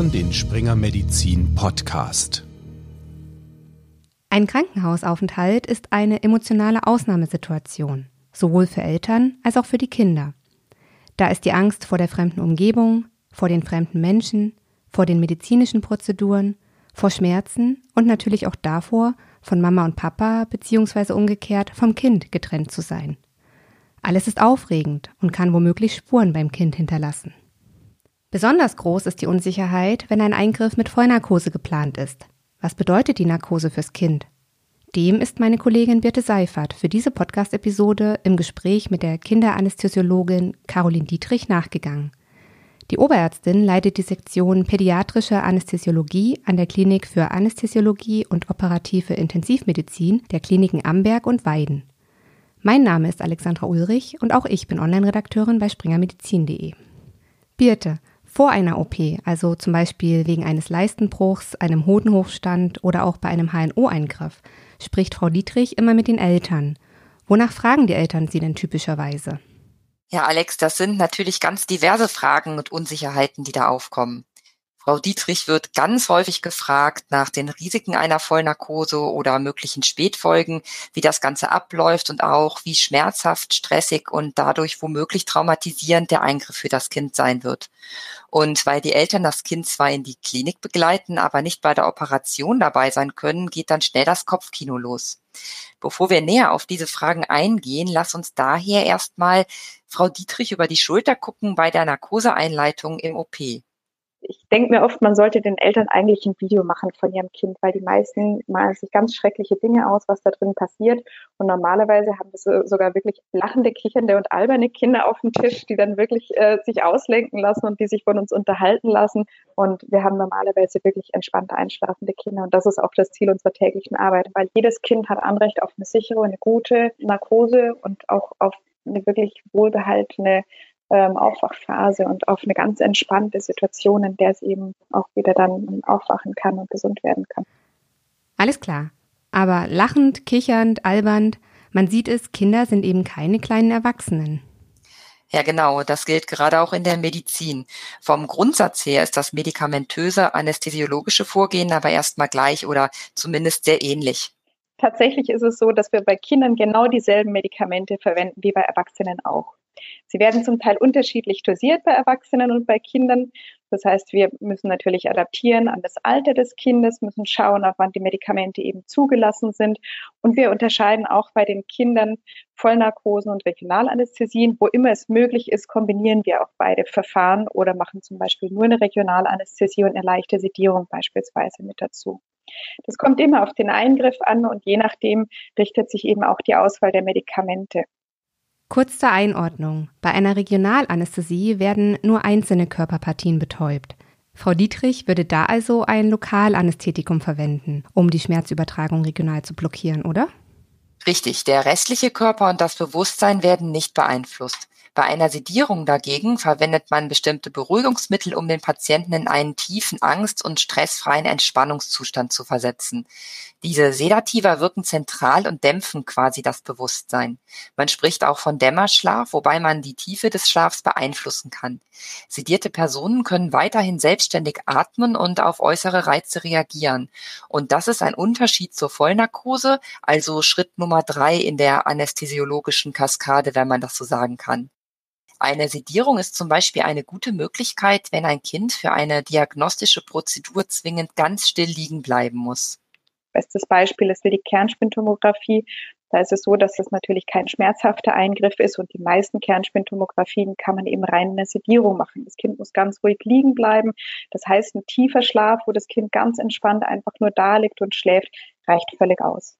hören den Springer Medizin Podcast. Ein Krankenhausaufenthalt ist eine emotionale Ausnahmesituation, sowohl für Eltern als auch für die Kinder. Da ist die Angst vor der fremden Umgebung, vor den fremden Menschen, vor den medizinischen Prozeduren, vor Schmerzen und natürlich auch davor, von Mama und Papa bzw. umgekehrt vom Kind getrennt zu sein. Alles ist aufregend und kann womöglich Spuren beim Kind hinterlassen. Besonders groß ist die Unsicherheit, wenn ein Eingriff mit Vollnarkose geplant ist. Was bedeutet die Narkose fürs Kind? Dem ist meine Kollegin Birte Seifert für diese Podcast-Episode im Gespräch mit der Kinderanästhesiologin Caroline Dietrich nachgegangen. Die Oberärztin leitet die Sektion Pädiatrische Anästhesiologie an der Klinik für Anästhesiologie und operative Intensivmedizin der Kliniken Amberg und Weiden. Mein Name ist Alexandra Ulrich und auch ich bin Online-Redakteurin bei springermedizin.de. Birte, vor einer OP, also zum Beispiel wegen eines Leistenbruchs, einem Hodenhochstand oder auch bei einem HNO-Eingriff, spricht Frau Dietrich immer mit den Eltern. Wonach fragen die Eltern sie denn typischerweise? Ja, Alex, das sind natürlich ganz diverse Fragen und Unsicherheiten, die da aufkommen. Frau Dietrich wird ganz häufig gefragt nach den Risiken einer Vollnarkose oder möglichen Spätfolgen, wie das Ganze abläuft und auch wie schmerzhaft, stressig und dadurch womöglich traumatisierend der Eingriff für das Kind sein wird. Und weil die Eltern das Kind zwar in die Klinik begleiten, aber nicht bei der Operation dabei sein können, geht dann schnell das Kopfkino los. Bevor wir näher auf diese Fragen eingehen, lass uns daher erstmal Frau Dietrich über die Schulter gucken bei der Narkoseeinleitung im OP ich denke mir oft, man sollte den Eltern eigentlich ein Video machen von ihrem Kind, weil die meisten malen sich ganz schreckliche Dinge aus, was da drin passiert. Und normalerweise haben wir sogar wirklich lachende, kichernde und alberne Kinder auf dem Tisch, die dann wirklich äh, sich auslenken lassen und die sich von uns unterhalten lassen. Und wir haben normalerweise wirklich entspannte, einschlafende Kinder. Und das ist auch das Ziel unserer täglichen Arbeit, weil jedes Kind hat Anrecht auf eine sichere, eine gute Narkose und auch auf eine wirklich wohlbehaltene ähm, Aufwachphase und auf eine ganz entspannte Situation, in der es eben auch wieder dann aufwachen kann und gesund werden kann. Alles klar. Aber lachend, kichernd, albernd, man sieht es, Kinder sind eben keine kleinen Erwachsenen. Ja, genau. Das gilt gerade auch in der Medizin. Vom Grundsatz her ist das medikamentöse anästhesiologische Vorgehen aber erstmal gleich oder zumindest sehr ähnlich. Tatsächlich ist es so, dass wir bei Kindern genau dieselben Medikamente verwenden wie bei Erwachsenen auch. Sie werden zum Teil unterschiedlich dosiert bei Erwachsenen und bei Kindern. Das heißt, wir müssen natürlich adaptieren an das Alter des Kindes, müssen schauen, ab wann die Medikamente eben zugelassen sind. Und wir unterscheiden auch bei den Kindern Vollnarkosen und Regionalanästhesien. Wo immer es möglich ist, kombinieren wir auch beide Verfahren oder machen zum Beispiel nur eine Regionalanästhesie und eine leichte Sedierung beispielsweise mit dazu. Das kommt immer auf den Eingriff an und je nachdem richtet sich eben auch die Auswahl der Medikamente. Kurz zur Einordnung. Bei einer Regionalanästhesie werden nur einzelne Körperpartien betäubt. Frau Dietrich würde da also ein Lokalanästhetikum verwenden, um die Schmerzübertragung regional zu blockieren, oder? Richtig, der restliche Körper und das Bewusstsein werden nicht beeinflusst. Bei einer Sedierung dagegen verwendet man bestimmte Beruhigungsmittel, um den Patienten in einen tiefen Angst- und stressfreien Entspannungszustand zu versetzen. Diese Sedativa wirken zentral und dämpfen quasi das Bewusstsein. Man spricht auch von Dämmerschlaf, wobei man die Tiefe des Schlafs beeinflussen kann. Sedierte Personen können weiterhin selbstständig atmen und auf äußere Reize reagieren. Und das ist ein Unterschied zur Vollnarkose, also Schritt Nummer drei in der anästhesiologischen Kaskade, wenn man das so sagen kann. Eine Sedierung ist zum Beispiel eine gute Möglichkeit, wenn ein Kind für eine diagnostische Prozedur zwingend ganz still liegen bleiben muss. Bestes Beispiel ist die Kernspintomographie. Da ist es so, dass das natürlich kein schmerzhafter Eingriff ist und die meisten Kernspintomographien kann man eben rein in der Sedierung machen. Das Kind muss ganz ruhig liegen bleiben. Das heißt, ein tiefer Schlaf, wo das Kind ganz entspannt einfach nur da liegt und schläft, reicht völlig aus.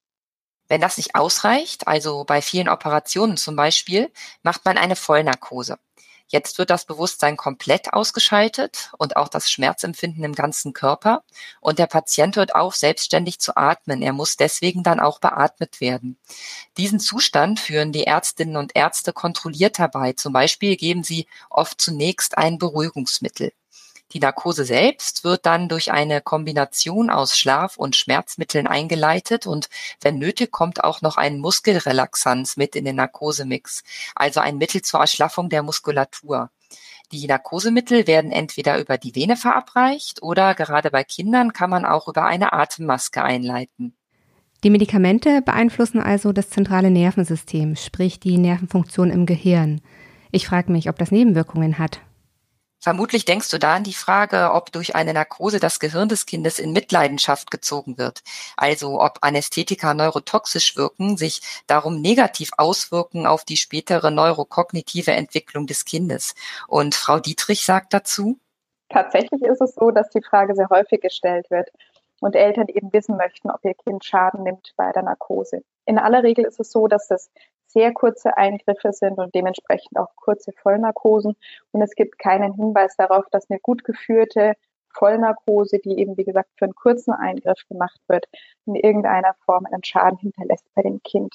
Wenn das nicht ausreicht, also bei vielen Operationen zum Beispiel, macht man eine Vollnarkose. Jetzt wird das Bewusstsein komplett ausgeschaltet und auch das Schmerzempfinden im ganzen Körper. Und der Patient hört auf, selbstständig zu atmen. Er muss deswegen dann auch beatmet werden. Diesen Zustand führen die Ärztinnen und Ärzte kontrolliert herbei. Zum Beispiel geben sie oft zunächst ein Beruhigungsmittel. Die Narkose selbst wird dann durch eine Kombination aus Schlaf- und Schmerzmitteln eingeleitet und wenn nötig kommt auch noch ein Muskelrelaxanz mit in den Narkosemix, also ein Mittel zur Erschlaffung der Muskulatur. Die Narkosemittel werden entweder über die Vene verabreicht oder gerade bei Kindern kann man auch über eine Atemmaske einleiten. Die Medikamente beeinflussen also das zentrale Nervensystem, sprich die Nervenfunktion im Gehirn. Ich frage mich, ob das Nebenwirkungen hat. Vermutlich denkst du da an die Frage, ob durch eine Narkose das Gehirn des Kindes in Mitleidenschaft gezogen wird. Also ob Anästhetika neurotoxisch wirken, sich darum negativ auswirken auf die spätere neurokognitive Entwicklung des Kindes. Und Frau Dietrich sagt dazu, Tatsächlich ist es so, dass die Frage sehr häufig gestellt wird und Eltern eben wissen möchten, ob ihr Kind Schaden nimmt bei der Narkose. In aller Regel ist es so, dass das sehr kurze Eingriffe sind und dementsprechend auch kurze Vollnarkosen. Und es gibt keinen Hinweis darauf, dass eine gut geführte Vollnarkose, die eben, wie gesagt, für einen kurzen Eingriff gemacht wird, in irgendeiner Form einen Schaden hinterlässt bei dem Kind.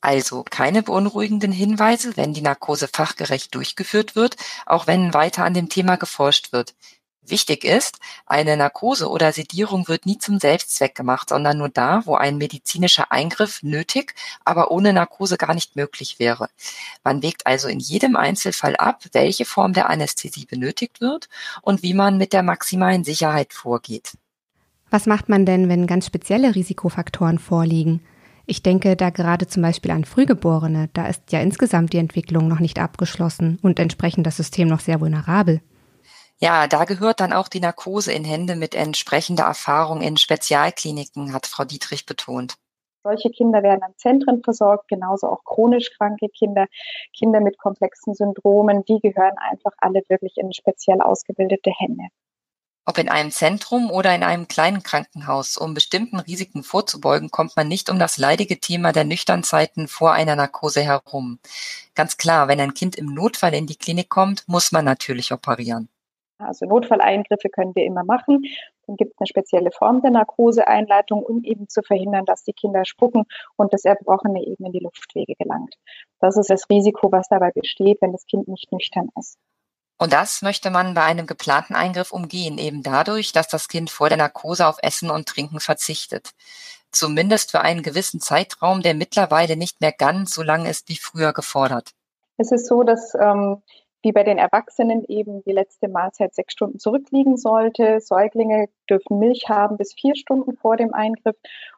Also keine beunruhigenden Hinweise, wenn die Narkose fachgerecht durchgeführt wird, auch wenn weiter an dem Thema geforscht wird. Wichtig ist, eine Narkose oder Sedierung wird nie zum Selbstzweck gemacht, sondern nur da, wo ein medizinischer Eingriff nötig, aber ohne Narkose gar nicht möglich wäre. Man wägt also in jedem Einzelfall ab, welche Form der Anästhesie benötigt wird und wie man mit der maximalen Sicherheit vorgeht. Was macht man denn, wenn ganz spezielle Risikofaktoren vorliegen? Ich denke da gerade zum Beispiel an Frühgeborene, da ist ja insgesamt die Entwicklung noch nicht abgeschlossen und entsprechend das System noch sehr vulnerabel. Ja, da gehört dann auch die Narkose in Hände mit entsprechender Erfahrung in Spezialkliniken, hat Frau Dietrich betont. Solche Kinder werden an Zentren versorgt, genauso auch chronisch kranke Kinder, Kinder mit komplexen Syndromen, die gehören einfach alle wirklich in speziell ausgebildete Hände. Ob in einem Zentrum oder in einem kleinen Krankenhaus, um bestimmten Risiken vorzubeugen, kommt man nicht um das leidige Thema der Nüchternzeiten vor einer Narkose herum. Ganz klar, wenn ein Kind im Notfall in die Klinik kommt, muss man natürlich operieren. Also Notfalleingriffe können wir immer machen. Dann gibt es eine spezielle Form der Narkoseeinleitung, um eben zu verhindern, dass die Kinder spucken und das Erbrochene eben in die Luftwege gelangt. Das ist das Risiko, was dabei besteht, wenn das Kind nicht nüchtern ist. Und das möchte man bei einem geplanten Eingriff umgehen, eben dadurch, dass das Kind vor der Narkose auf Essen und Trinken verzichtet. Zumindest für einen gewissen Zeitraum, der mittlerweile nicht mehr ganz so lang ist wie früher gefordert. Es ist so, dass ähm, wie bei den Erwachsenen eben die letzte Mahlzeit sechs Stunden zurückliegen sollte. Säuglinge dürfen Milch haben bis vier Stunden vor dem Eingriff.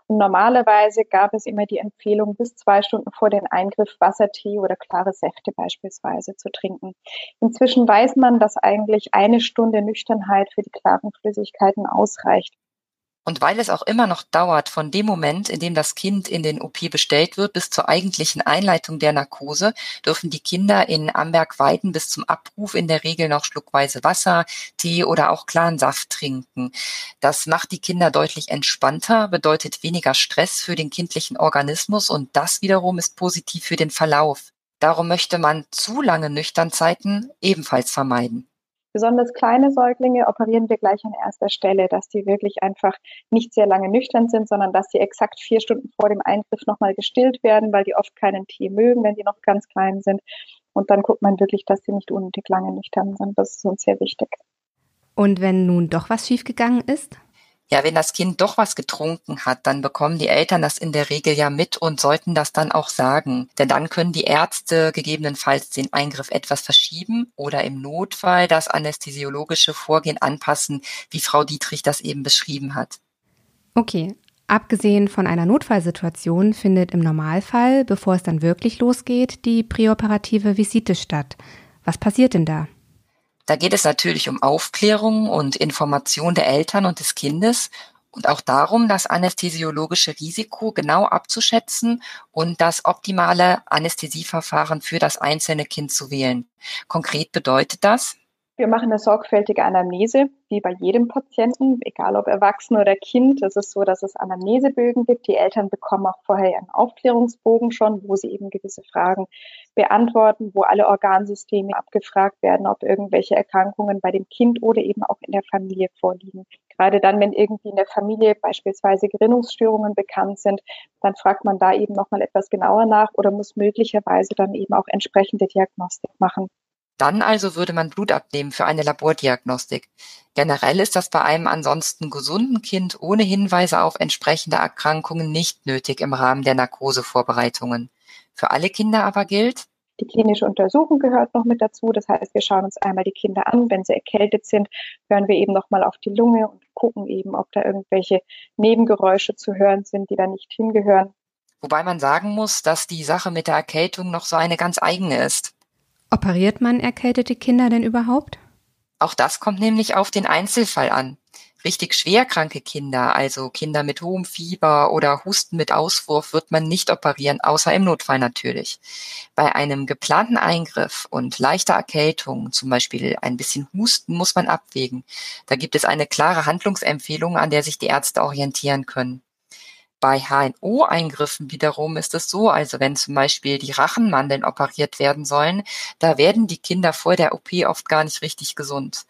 Und normalerweise gab es immer die Empfehlung, bis zwei Stunden vor dem Eingriff Wassertee oder klare Säfte beispielsweise zu trinken. Inzwischen weiß man, dass eigentlich eine Stunde Nüchternheit für die klaren Flüssigkeiten ausreicht. Und weil es auch immer noch dauert von dem Moment, in dem das Kind in den OP bestellt wird, bis zur eigentlichen Einleitung der Narkose, dürfen die Kinder in Amberg-Weiden bis zum Abruf in der Regel noch schluckweise Wasser, Tee oder auch klaren Saft trinken. Das macht die Kinder deutlich entspannter, bedeutet weniger Stress für den kindlichen Organismus und das wiederum ist positiv für den Verlauf. Darum möchte man zu lange Nüchternzeiten ebenfalls vermeiden. Besonders kleine Säuglinge operieren wir gleich an erster Stelle, dass die wirklich einfach nicht sehr lange nüchtern sind, sondern dass sie exakt vier Stunden vor dem Eingriff nochmal gestillt werden, weil die oft keinen Tee mögen, wenn die noch ganz klein sind. Und dann guckt man wirklich, dass sie nicht unnötig lange nüchtern sind. Das ist uns sehr wichtig. Und wenn nun doch was schiefgegangen ist? Ja, wenn das Kind doch was getrunken hat, dann bekommen die Eltern das in der Regel ja mit und sollten das dann auch sagen. Denn dann können die Ärzte gegebenenfalls den Eingriff etwas verschieben oder im Notfall das anästhesiologische Vorgehen anpassen, wie Frau Dietrich das eben beschrieben hat. Okay. Abgesehen von einer Notfallsituation findet im Normalfall, bevor es dann wirklich losgeht, die präoperative Visite statt. Was passiert denn da? Da geht es natürlich um Aufklärung und Information der Eltern und des Kindes und auch darum, das anästhesiologische Risiko genau abzuschätzen und das optimale Anästhesieverfahren für das einzelne Kind zu wählen. Konkret bedeutet das, wir machen eine sorgfältige Anamnese, wie bei jedem Patienten, egal ob Erwachsen oder Kind. Es ist so, dass es Anamnesebögen gibt. Die Eltern bekommen auch vorher einen Aufklärungsbogen schon, wo sie eben gewisse Fragen beantworten, wo alle Organsysteme abgefragt werden, ob irgendwelche Erkrankungen bei dem Kind oder eben auch in der Familie vorliegen. Gerade dann, wenn irgendwie in der Familie beispielsweise Gerinnungsstörungen bekannt sind, dann fragt man da eben nochmal etwas genauer nach oder muss möglicherweise dann eben auch entsprechende Diagnostik machen. Dann also würde man Blut abnehmen für eine Labordiagnostik. Generell ist das bei einem ansonsten gesunden Kind ohne Hinweise auf entsprechende Erkrankungen nicht nötig im Rahmen der Narkosevorbereitungen. Für alle Kinder aber gilt, Die klinische Untersuchung gehört noch mit dazu. Das heißt, wir schauen uns einmal die Kinder an. Wenn sie erkältet sind, hören wir eben nochmal auf die Lunge und gucken eben, ob da irgendwelche Nebengeräusche zu hören sind, die da nicht hingehören. Wobei man sagen muss, dass die Sache mit der Erkältung noch so eine ganz eigene ist. Operiert man erkältete Kinder denn überhaupt? Auch das kommt nämlich auf den Einzelfall an. Richtig schwerkranke Kinder, also Kinder mit hohem Fieber oder Husten mit Auswurf, wird man nicht operieren, außer im Notfall natürlich. Bei einem geplanten Eingriff und leichter Erkältung, zum Beispiel ein bisschen Husten, muss man abwägen. Da gibt es eine klare Handlungsempfehlung, an der sich die Ärzte orientieren können. Bei HNO-Eingriffen wiederum ist es so, also wenn zum Beispiel die Rachenmandeln operiert werden sollen, da werden die Kinder vor der OP oft gar nicht richtig gesund.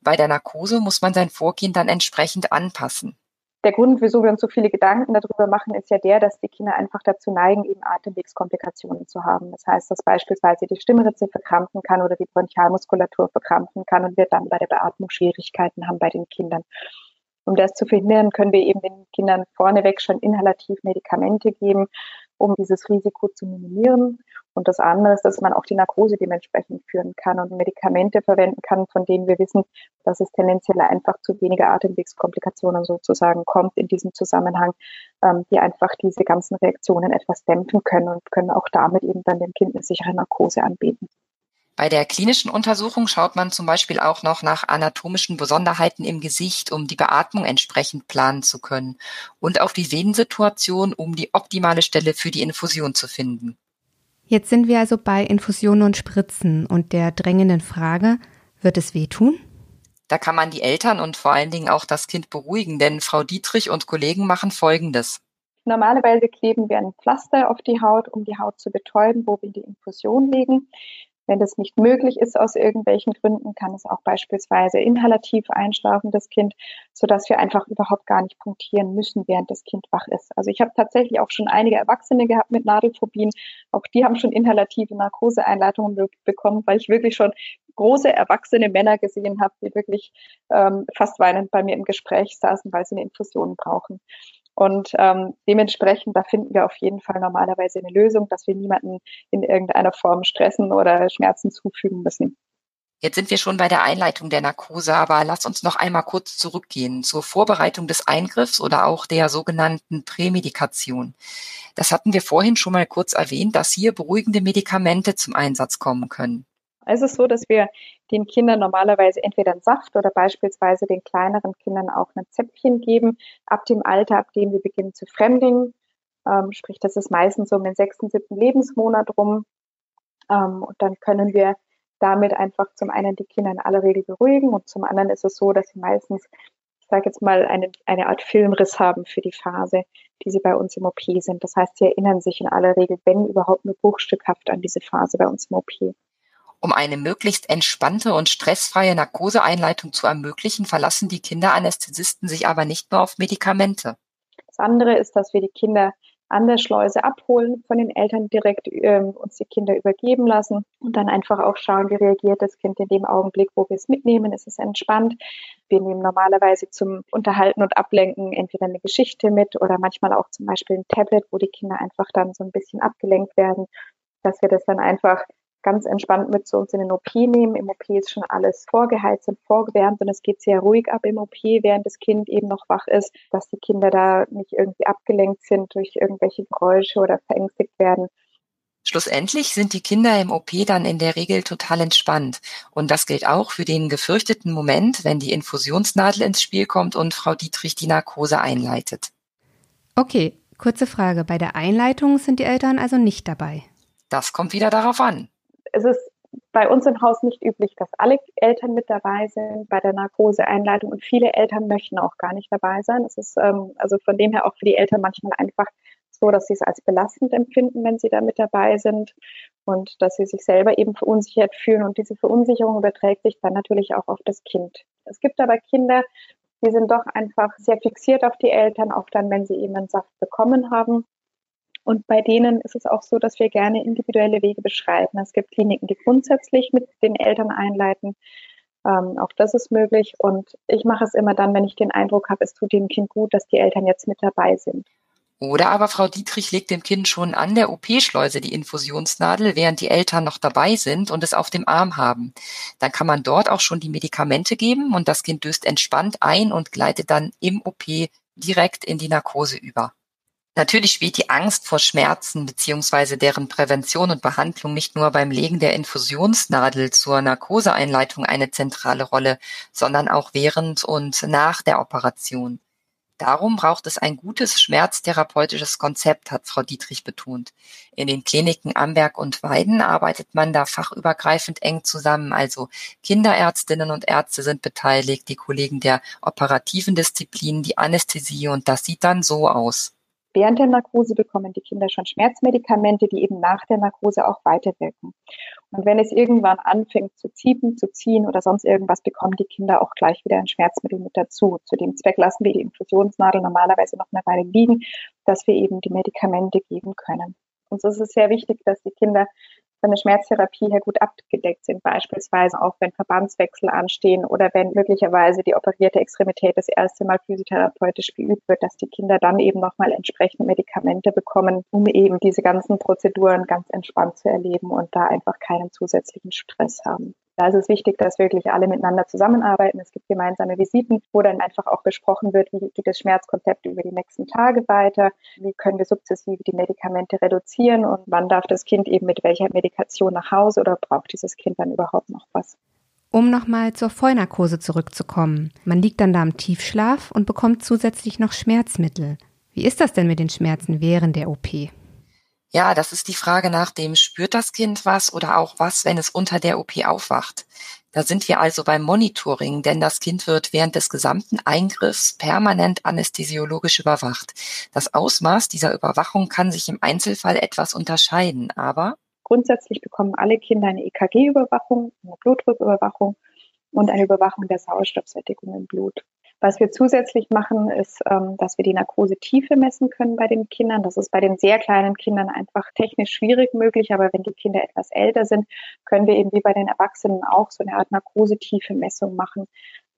Bei der Narkose muss man sein Vorgehen dann entsprechend anpassen. Der Grund, wieso wir uns so viele Gedanken darüber machen, ist ja der, dass die Kinder einfach dazu neigen, eben Atemwegskomplikationen zu haben. Das heißt, dass beispielsweise die Stimmritze verkrampfen kann oder die Bronchialmuskulatur verkrampfen kann und wir dann bei der Beatmung Schwierigkeiten haben bei den Kindern. Um das zu verhindern, können wir eben den Kindern vorneweg schon inhalativ Medikamente geben, um dieses Risiko zu minimieren. Und das andere ist, dass man auch die Narkose dementsprechend führen kann und Medikamente verwenden kann, von denen wir wissen, dass es tendenziell einfach zu weniger Atemwegskomplikationen sozusagen kommt in diesem Zusammenhang, ähm, die einfach diese ganzen Reaktionen etwas dämpfen können und können auch damit eben dann dem Kind eine sichere Narkose anbieten. Bei der klinischen Untersuchung schaut man zum Beispiel auch noch nach anatomischen Besonderheiten im Gesicht, um die Beatmung entsprechend planen zu können und auf die Venensituation, um die optimale Stelle für die Infusion zu finden. Jetzt sind wir also bei Infusionen und Spritzen und der drängenden Frage, wird es wehtun? Da kann man die Eltern und vor allen Dingen auch das Kind beruhigen, denn Frau Dietrich und Kollegen machen Folgendes. Normalerweise kleben wir ein Pflaster auf die Haut, um die Haut zu betäuben, wo wir die Infusion legen. Wenn das nicht möglich ist aus irgendwelchen Gründen, kann es auch beispielsweise inhalativ einschlafen, das Kind, sodass wir einfach überhaupt gar nicht punktieren müssen, während das Kind wach ist. Also ich habe tatsächlich auch schon einige Erwachsene gehabt mit Nadelphobien. Auch die haben schon inhalative Narkoseeinleitungen be bekommen, weil ich wirklich schon große erwachsene Männer gesehen habe, die wirklich ähm, fast weinend bei mir im Gespräch saßen, weil sie eine Infusion brauchen. Und ähm, dementsprechend, da finden wir auf jeden Fall normalerweise eine Lösung, dass wir niemanden in irgendeiner Form stressen oder Schmerzen zufügen müssen. Jetzt sind wir schon bei der Einleitung der Narkose, aber lass uns noch einmal kurz zurückgehen zur Vorbereitung des Eingriffs oder auch der sogenannten Prämedikation. Das hatten wir vorhin schon mal kurz erwähnt, dass hier beruhigende Medikamente zum Einsatz kommen können. Es ist so, dass wir den Kindern normalerweise entweder einen Saft oder beispielsweise den kleineren Kindern auch ein Zäpfchen geben, ab dem Alter, ab dem sie beginnen zu fremdingen. Ähm, sprich, das ist meistens so um den sechsten, siebten Lebensmonat rum. Ähm, und dann können wir damit einfach zum einen die Kinder in aller Regel beruhigen und zum anderen ist es so, dass sie meistens, ich sage jetzt mal, eine, eine Art Filmriss haben für die Phase, die sie bei uns im OP sind. Das heißt, sie erinnern sich in aller Regel, wenn überhaupt nur bruchstückhaft an diese Phase bei uns im OP. Um eine möglichst entspannte und stressfreie Narkoseeinleitung zu ermöglichen, verlassen die Kinderanästhesisten sich aber nicht nur auf Medikamente. Das andere ist, dass wir die Kinder an der Schleuse abholen, von den Eltern direkt ähm, uns die Kinder übergeben lassen und dann einfach auch schauen, wie reagiert das Kind in dem Augenblick, wo wir es mitnehmen. Ist es entspannt? Wir nehmen normalerweise zum Unterhalten und Ablenken entweder eine Geschichte mit oder manchmal auch zum Beispiel ein Tablet, wo die Kinder einfach dann so ein bisschen abgelenkt werden, dass wir das dann einfach ganz entspannt mit zu uns in den OP nehmen. Im OP ist schon alles vorgeheizt und vorgewärmt und es geht sehr ruhig ab im OP, während das Kind eben noch wach ist, dass die Kinder da nicht irgendwie abgelenkt sind durch irgendwelche Geräusche oder verängstigt werden. Schlussendlich sind die Kinder im OP dann in der Regel total entspannt. Und das gilt auch für den gefürchteten Moment, wenn die Infusionsnadel ins Spiel kommt und Frau Dietrich die Narkose einleitet. Okay, kurze Frage. Bei der Einleitung sind die Eltern also nicht dabei. Das kommt wieder darauf an es ist bei uns im Haus nicht üblich, dass alle Eltern mit dabei sind bei der Narkoseeinleitung und viele Eltern möchten auch gar nicht dabei sein. Es ist ähm, also von dem her auch für die Eltern manchmal einfach so, dass sie es als belastend empfinden, wenn sie da mit dabei sind und dass sie sich selber eben verunsichert fühlen und diese Verunsicherung überträgt sich dann natürlich auch auf das Kind. Es gibt aber Kinder, die sind doch einfach sehr fixiert auf die Eltern, auch dann, wenn sie eben einen Saft bekommen haben und bei denen ist es auch so, dass wir gerne individuelle Wege beschreiten. Es gibt Kliniken, die grundsätzlich mit den Eltern einleiten. Ähm, auch das ist möglich. Und ich mache es immer dann, wenn ich den Eindruck habe, es tut dem Kind gut, dass die Eltern jetzt mit dabei sind. Oder aber Frau Dietrich legt dem Kind schon an der OP-Schleuse die Infusionsnadel, während die Eltern noch dabei sind und es auf dem Arm haben. Dann kann man dort auch schon die Medikamente geben und das Kind döst entspannt ein und gleitet dann im OP direkt in die Narkose über. Natürlich spielt die Angst vor Schmerzen beziehungsweise deren Prävention und Behandlung nicht nur beim Legen der Infusionsnadel zur Narkoseeinleitung eine zentrale Rolle, sondern auch während und nach der Operation. Darum braucht es ein gutes schmerztherapeutisches Konzept, hat Frau Dietrich betont. In den Kliniken Amberg und Weiden arbeitet man da fachübergreifend eng zusammen. Also Kinderärztinnen und Ärzte sind beteiligt, die Kollegen der operativen Disziplinen, die Anästhesie und das sieht dann so aus. Während der Narkose bekommen die Kinder schon Schmerzmedikamente, die eben nach der Narkose auch weiterwirken. Und wenn es irgendwann anfängt zu ziepen, zu ziehen oder sonst irgendwas, bekommen die Kinder auch gleich wieder ein Schmerzmittel mit dazu. Zu dem Zweck lassen wir die Infusionsnadel normalerweise noch eine Weile liegen, dass wir eben die Medikamente geben können. Und so ist es sehr wichtig, dass die Kinder von der Schmerztherapie her gut abgedeckt sind, beispielsweise auch wenn Verbandswechsel anstehen oder wenn möglicherweise die operierte Extremität das erste Mal physiotherapeutisch geübt wird, dass die Kinder dann eben nochmal entsprechend Medikamente bekommen, um eben diese ganzen Prozeduren ganz entspannt zu erleben und da einfach keinen zusätzlichen Stress haben. Da ist es wichtig, dass wirklich alle miteinander zusammenarbeiten. Es gibt gemeinsame Visiten, wo dann einfach auch besprochen wird, wie geht das Schmerzkonzept über die nächsten Tage weiter, wie können wir sukzessive die Medikamente reduzieren und wann darf das Kind eben mit welcher Medikation nach Hause oder braucht dieses Kind dann überhaupt noch was. Um nochmal zur Vollnarkose zurückzukommen. Man liegt dann da im Tiefschlaf und bekommt zusätzlich noch Schmerzmittel. Wie ist das denn mit den Schmerzen während der OP? Ja, das ist die Frage nach dem, spürt das Kind was oder auch was, wenn es unter der OP aufwacht. Da sind wir also beim Monitoring, denn das Kind wird während des gesamten Eingriffs permanent anästhesiologisch überwacht. Das Ausmaß dieser Überwachung kann sich im Einzelfall etwas unterscheiden, aber grundsätzlich bekommen alle Kinder eine EKG-Überwachung, eine Blutdrucküberwachung und eine Überwachung der Sauerstoffsättigung im Blut. Was wir zusätzlich machen, ist, ähm, dass wir die Narkosetiefe messen können bei den Kindern. Das ist bei den sehr kleinen Kindern einfach technisch schwierig möglich, aber wenn die Kinder etwas älter sind, können wir eben wie bei den Erwachsenen auch so eine Art Narkosetiefe-Messung machen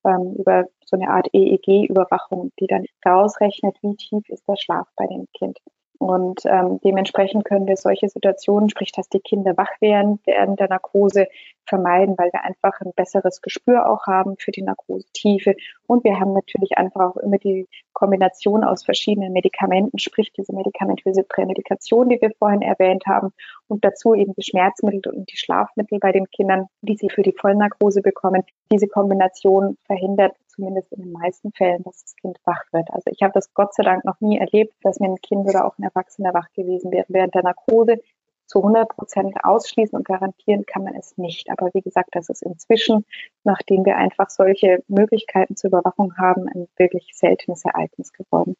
ähm, über so eine Art EEG-Überwachung, die dann ausrechnet, wie tief ist der Schlaf bei dem Kind. Und ähm, dementsprechend können wir solche Situationen, sprich, dass die Kinder wach werden während der Narkose, vermeiden, weil wir einfach ein besseres Gespür auch haben für die Narkosetiefe. Und wir haben natürlich einfach auch immer die Kombination aus verschiedenen Medikamenten, sprich diese medikamentöse Prämedikation, die wir vorhin erwähnt haben, und dazu eben die Schmerzmittel und die Schlafmittel bei den Kindern, die sie für die Vollnarkose bekommen. Diese Kombination verhindert zumindest in den meisten Fällen, dass das Kind wach wird. Also ich habe das Gott sei Dank noch nie erlebt, dass mir ein Kind oder auch ein Erwachsener wach gewesen wäre während der Narkose. Zu 100 Prozent ausschließen und garantieren kann man es nicht. Aber wie gesagt, das ist inzwischen, nachdem wir einfach solche Möglichkeiten zur Überwachung haben, ein wirklich seltenes Ereignis geworden.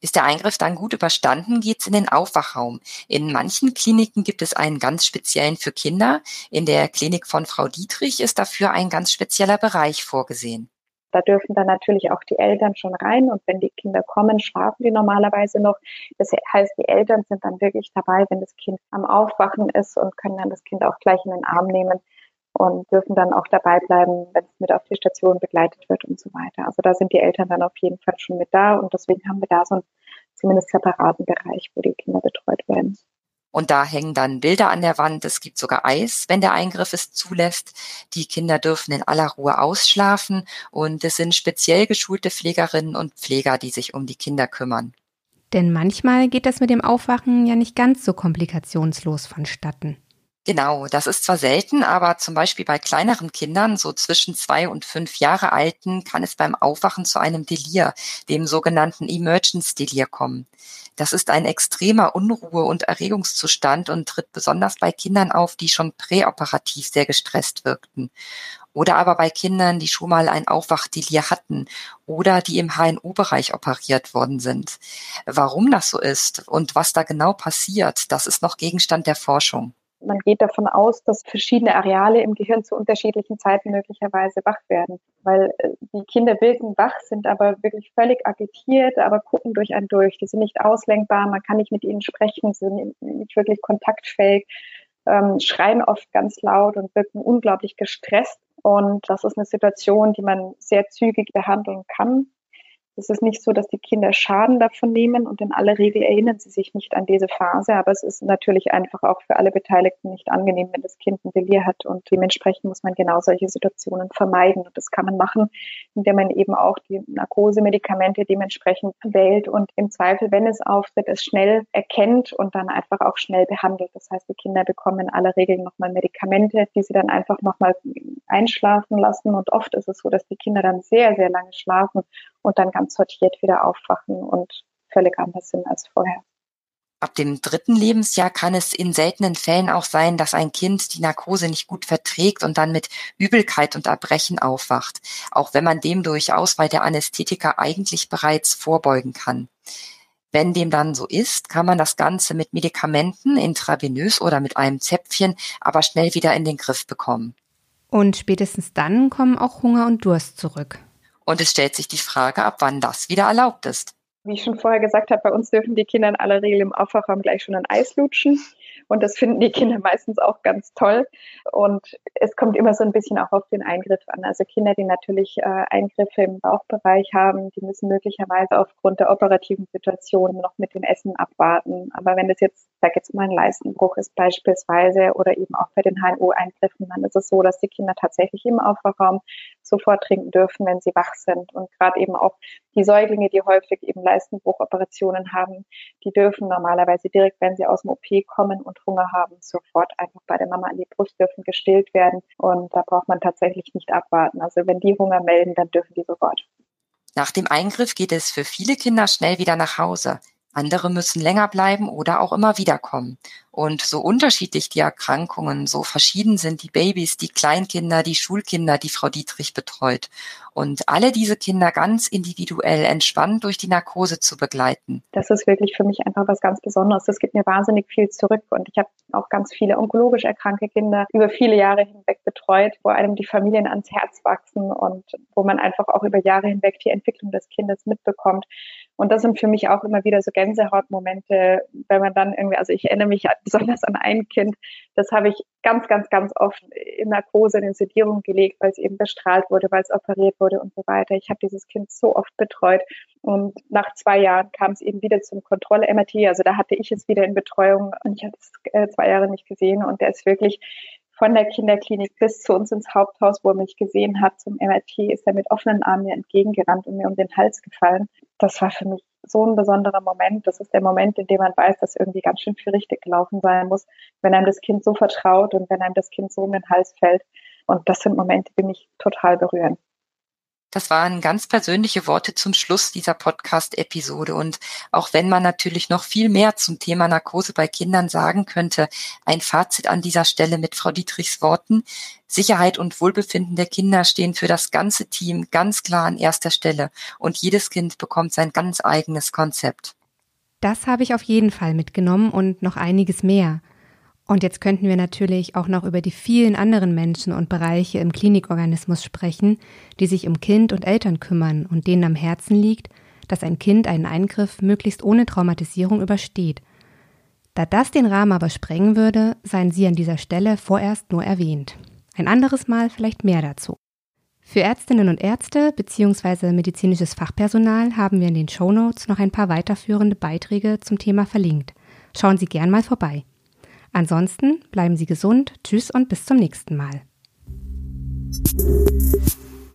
Ist der Eingriff dann gut überstanden, geht's in den Aufwachraum. In manchen Kliniken gibt es einen ganz speziellen für Kinder. In der Klinik von Frau Dietrich ist dafür ein ganz spezieller Bereich vorgesehen. Da dürfen dann natürlich auch die Eltern schon rein und wenn die Kinder kommen, schlafen die normalerweise noch. Das heißt, die Eltern sind dann wirklich dabei, wenn das Kind am Aufwachen ist und können dann das Kind auch gleich in den Arm nehmen und dürfen dann auch dabei bleiben, wenn es mit auf die Station begleitet wird und so weiter. Also da sind die Eltern dann auf jeden Fall schon mit da und deswegen haben wir da so einen zumindest separaten Bereich, wo die Kinder betreut werden. Und da hängen dann Bilder an der Wand. Es gibt sogar Eis, wenn der Eingriff es zulässt. Die Kinder dürfen in aller Ruhe ausschlafen. Und es sind speziell geschulte Pflegerinnen und Pfleger, die sich um die Kinder kümmern. Denn manchmal geht das mit dem Aufwachen ja nicht ganz so komplikationslos vonstatten. Genau, das ist zwar selten, aber zum Beispiel bei kleineren Kindern, so zwischen zwei und fünf Jahre alten, kann es beim Aufwachen zu einem Delir, dem sogenannten Emergence Delir kommen. Das ist ein extremer Unruhe- und Erregungszustand und tritt besonders bei Kindern auf, die schon präoperativ sehr gestresst wirkten. Oder aber bei Kindern, die schon mal ein Aufwachdelir hatten oder die im HNO-Bereich operiert worden sind. Warum das so ist und was da genau passiert, das ist noch Gegenstand der Forschung. Man geht davon aus, dass verschiedene Areale im Gehirn zu unterschiedlichen Zeiten möglicherweise wach werden, weil äh, die Kinder wirken wach, sind aber wirklich völlig agitiert, aber gucken durch einen durch. Die sind nicht auslenkbar, man kann nicht mit ihnen sprechen, sind nicht wirklich kontaktfähig, ähm, schreien oft ganz laut und wirken unglaublich gestresst. Und das ist eine Situation, die man sehr zügig behandeln kann Es ist nicht so, dass die Kinder Schaden davon nehmen und in aller Regel erinnern sie sich nicht an diese Phase, aber es ist natürlich einfach auch für alle Beteiligten nicht angenehm, wenn das Kind ein Delir hat und dementsprechend muss man genau solche Situationen vermeiden und das kann man machen, indem man eben auch die Narkosemedikamente dementsprechend wählt und im Zweifel, wenn es auftritt, es schnell erkennt und dann einfach auch schnell behandelt. Das heißt, die Kinder bekommen in aller Regel nochmal Medikamente, die sie dann einfach nochmal einschlafen lassen und oft ist es so, dass die Kinder dann sehr, sehr lange schlafen und dann ganz sortiert wieder aufwachen und völlig anders sind als vorher. Ab dem dritten Lebensjahr kann es in seltenen Fällen auch sein, dass ein Kind die Narkose nicht gut verträgt und dann mit Übelkeit und Erbrechen aufwacht, auch wenn man dem durch Auswahl der Anästhetika eigentlich bereits vorbeugen kann. Wenn dem dann so ist, kann man das Ganze mit Medikamenten, intravenös oder mit einem Zäpfchen, aber schnell wieder in den Griff bekommen. Und spätestens dann kommen auch Hunger und Durst zurück. Und es stellt sich die Frage, ab wann das wieder erlaubt ist. Wie ich schon vorher gesagt habe, bei uns dürfen die Kinder in aller Regel im Aufwachraum gleich schon ein Eis lutschen. Und das finden die Kinder meistens auch ganz toll. Und es kommt immer so ein bisschen auch auf den Eingriff an. Also Kinder, die natürlich äh, Eingriffe im Bauchbereich haben, die müssen möglicherweise aufgrund der operativen Situation noch mit dem Essen abwarten. Aber wenn das jetzt, sag jetzt mal ein Leistenbruch ist beispielsweise oder eben auch bei den HNO-Eingriffen, dann ist es so, dass die Kinder tatsächlich im Aufwachraum sofort trinken dürfen, wenn sie wach sind. Und gerade eben auch die Säuglinge, die häufig eben Leistenbruchoperationen haben, die dürfen normalerweise direkt, wenn sie aus dem OP kommen und Hunger haben, sofort einfach bei der Mama an die Brust dürfen gestillt werden. Und da braucht man tatsächlich nicht abwarten. Also wenn die Hunger melden, dann dürfen die sofort. Nach dem Eingriff geht es für viele Kinder schnell wieder nach Hause. Andere müssen länger bleiben oder auch immer wiederkommen. Und so unterschiedlich die Erkrankungen, so verschieden sind die Babys, die Kleinkinder, die Schulkinder, die Frau Dietrich betreut. Und alle diese Kinder ganz individuell entspannt durch die Narkose zu begleiten. Das ist wirklich für mich einfach was ganz Besonderes. Das gibt mir wahnsinnig viel zurück. Und ich habe auch ganz viele onkologisch erkrankte Kinder über viele Jahre hinweg betreut, wo einem die Familien ans Herz wachsen und wo man einfach auch über Jahre hinweg die Entwicklung des Kindes mitbekommt. Und das sind für mich auch immer wieder so Gänsehautmomente, wenn man dann irgendwie, also ich erinnere mich besonders an ein Kind, das habe ich ganz, ganz, ganz oft in Narkose, in Sedierung gelegt, weil es eben bestrahlt wurde, weil es operiert wurde und so weiter. Ich habe dieses Kind so oft betreut und nach zwei Jahren kam es eben wieder zum Kontrolle-MRT. Also da hatte ich es wieder in Betreuung und ich hatte es äh, zwei Jahre nicht gesehen und der ist wirklich von der Kinderklinik bis zu uns ins Haupthaus, wo er mich gesehen hat, zum MRT, ist er mit offenen Armen mir entgegengerannt und mir um den Hals gefallen. Das war für mich so ein besonderer Moment. Das ist der Moment, in dem man weiß, dass irgendwie ganz schön viel richtig gelaufen sein muss, wenn einem das Kind so vertraut und wenn einem das Kind so um den Hals fällt. Und das sind Momente, die mich total berühren. Das waren ganz persönliche Worte zum Schluss dieser Podcast-Episode. Und auch wenn man natürlich noch viel mehr zum Thema Narkose bei Kindern sagen könnte, ein Fazit an dieser Stelle mit Frau Dietrichs Worten. Sicherheit und Wohlbefinden der Kinder stehen für das ganze Team ganz klar an erster Stelle. Und jedes Kind bekommt sein ganz eigenes Konzept. Das habe ich auf jeden Fall mitgenommen und noch einiges mehr. Und jetzt könnten wir natürlich auch noch über die vielen anderen Menschen und Bereiche im Klinikorganismus sprechen, die sich um Kind und Eltern kümmern und denen am Herzen liegt, dass ein Kind einen Eingriff möglichst ohne Traumatisierung übersteht. Da das den Rahmen aber sprengen würde, seien Sie an dieser Stelle vorerst nur erwähnt. Ein anderes Mal vielleicht mehr dazu. Für Ärztinnen und Ärzte bzw. medizinisches Fachpersonal haben wir in den Show Notes noch ein paar weiterführende Beiträge zum Thema verlinkt. Schauen Sie gern mal vorbei. Ansonsten bleiben Sie gesund, tschüss und bis zum nächsten Mal.